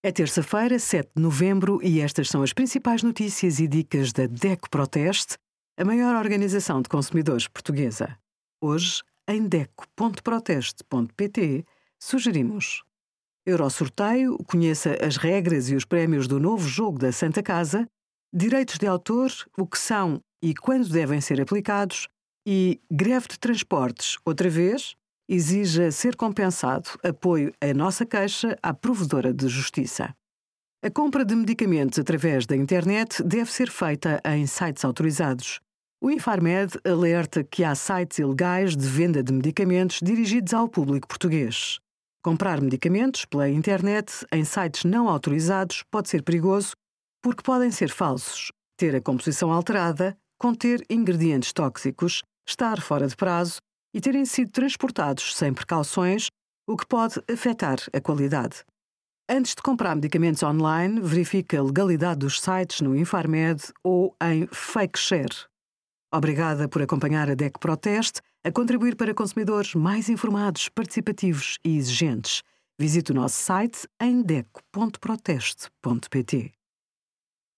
É terça-feira, 7 de novembro, e estas são as principais notícias e dicas da DECO Proteste, a maior organização de consumidores portuguesa. Hoje, em DECO.proteste.pt, sugerimos Eurosorteio, conheça as regras e os prémios do novo jogo da Santa Casa, direitos de autor, o que são e quando devem ser aplicados, e greve de transportes, outra vez, exija ser compensado apoio à nossa queixa à provedora de justiça. A compra de medicamentos através da internet deve ser feita em sites autorizados. O Infarmed alerta que há sites ilegais de venda de medicamentos dirigidos ao público português. Comprar medicamentos pela internet em sites não autorizados pode ser perigoso porque podem ser falsos, ter a composição alterada, conter ingredientes tóxicos, estar fora de prazo e terem sido transportados sem precauções, o que pode afetar a qualidade. Antes de comprar medicamentos online, verifique a legalidade dos sites no Infarmed ou em FakeShare. Obrigada por acompanhar a DEC Proteste a contribuir para consumidores mais informados, participativos e exigentes. Visite o nosso site em deco.proteste.pt.